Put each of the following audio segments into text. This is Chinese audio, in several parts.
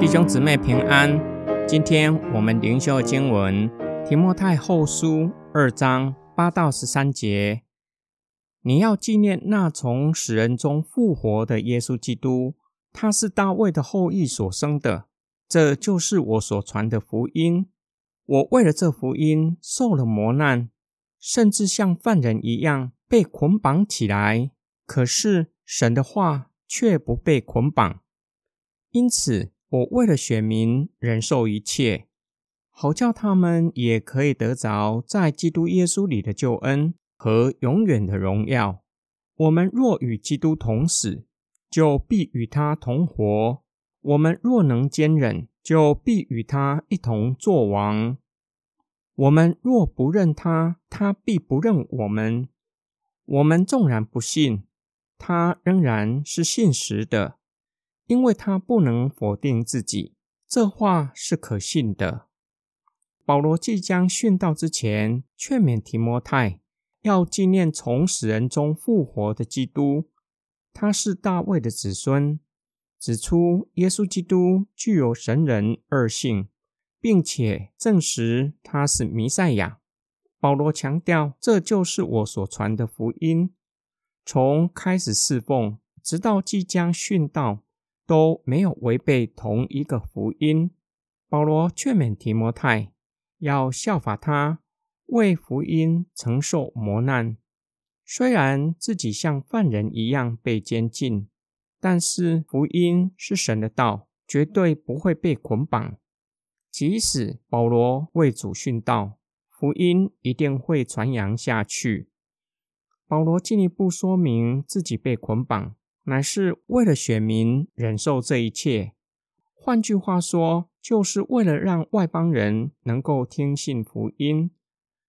弟兄姊妹平安，今天我们灵修经文提摩太后书二章八到十三节。你要纪念那从死人中复活的耶稣基督，他是大卫的后裔所生的，这就是我所传的福音。我为了这福音受了磨难，甚至像犯人一样被捆绑起来。可是神的话却不被捆绑，因此。我为了选民忍受一切，好叫他们也可以得着在基督耶稣里的救恩和永远的荣耀。我们若与基督同死，就必与他同活；我们若能坚忍，就必与他一同作王。我们若不认他，他必不认我们。我们纵然不信，他仍然是信实的。因为他不能否定自己，这话是可信的。保罗即将殉道之前，劝勉提摩太要纪念从死人中复活的基督，他是大卫的子孙，指出耶稣基督具有神人二性，并且证实他是弥赛亚。保罗强调，这就是我所传的福音，从开始侍奉，直到即将殉道。都没有违背同一个福音。保罗劝勉提摩太要效法他，为福音承受磨难。虽然自己像犯人一样被监禁，但是福音是神的道，绝对不会被捆绑。即使保罗为主殉道，福音一定会传扬下去。保罗进一步说明自己被捆绑。乃是为了选民忍受这一切，换句话说，就是为了让外邦人能够听信福音，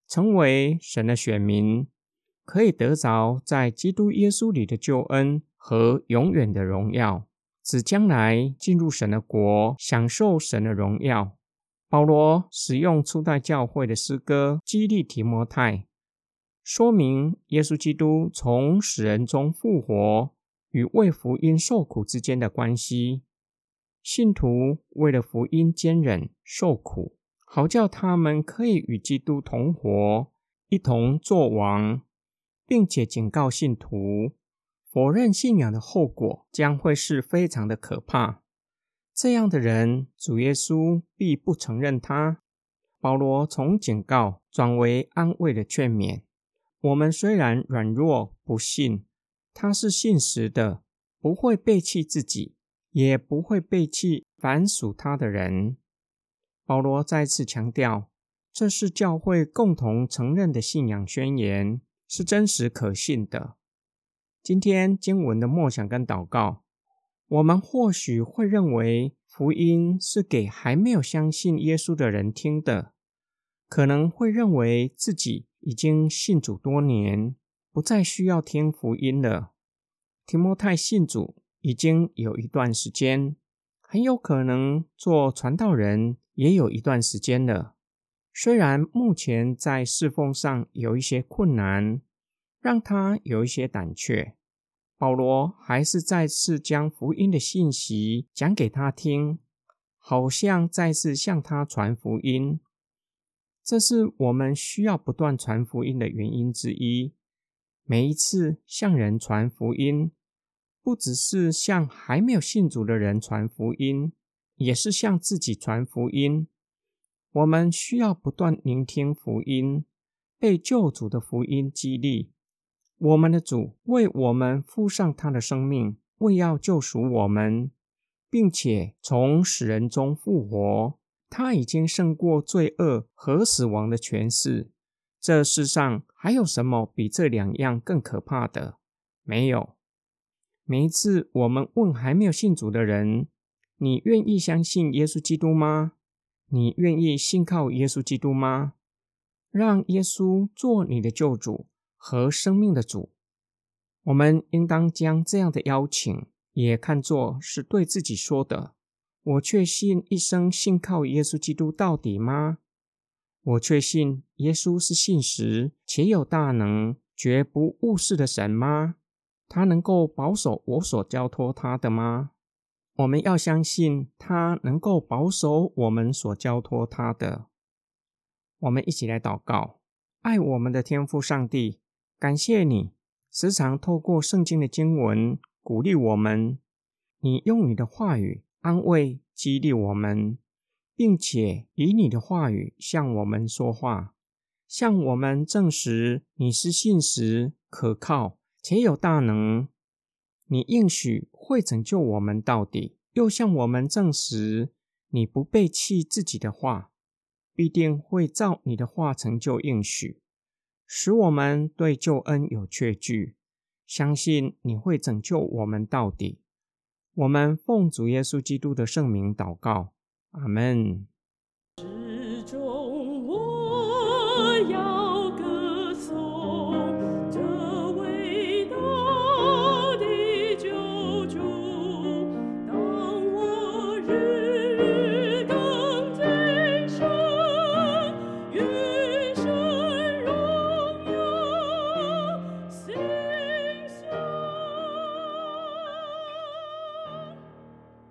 成为神的选民，可以得着在基督耶稣里的救恩和永远的荣耀，指将来进入神的国，享受神的荣耀。保罗使用初代教会的诗歌激励提摩太，说明耶稣基督从死人中复活。与为福音受苦之间的关系，信徒为了福音坚忍受苦，好叫他们可以与基督同活，一同作王，并且警告信徒，否认信仰的后果将会是非常的可怕。这样的人，主耶稣必不承认他。保罗从警告转为安慰的劝勉。我们虽然软弱不信。他是信实的，不会背弃自己，也不会背弃凡属他的人。保罗再次强调，这是教会共同承认的信仰宣言，是真实可信的。今天经文的默想跟祷告，我们或许会认为福音是给还没有相信耶稣的人听的，可能会认为自己已经信主多年。不再需要听福音了。提摩太信主已经有一段时间，很有可能做传道人也有一段时间了。虽然目前在侍奉上有一些困难，让他有一些胆怯，保罗还是再次将福音的信息讲给他听，好像再次向他传福音。这是我们需要不断传福音的原因之一。每一次向人传福音，不只是向还没有信主的人传福音，也是向自己传福音。我们需要不断聆听福音，被救主的福音激励。我们的主为我们付上他的生命，为要救赎我们，并且从死人中复活。他已经胜过罪恶和死亡的权势。这世上还有什么比这两样更可怕的？没有。每一次我们问还没有信主的人：“你愿意相信耶稣基督吗？你愿意信靠耶稣基督吗？让耶稣做你的救主和生命的主。”我们应当将这样的邀请也看作是对自己说的：“我确信一生信靠耶稣基督到底吗？”我确信耶稣是信实且有大能，绝不误事的神吗？他能够保守我所交托他的吗？我们要相信他能够保守我们所交托他的。我们一起来祷告：爱我们的天父上帝，感谢你时常透过圣经的经文鼓励我们，你用你的话语安慰激励我们，并且以你的话语向我们说话，向我们证实你是信实可靠。且有大能，你应许会拯救我们到底，又向我们证实你不背弃自己的话，必定会照你的话成就应许，使我们对救恩有确据，相信你会拯救我们到底。我们奉主耶稣基督的圣名祷告，阿门。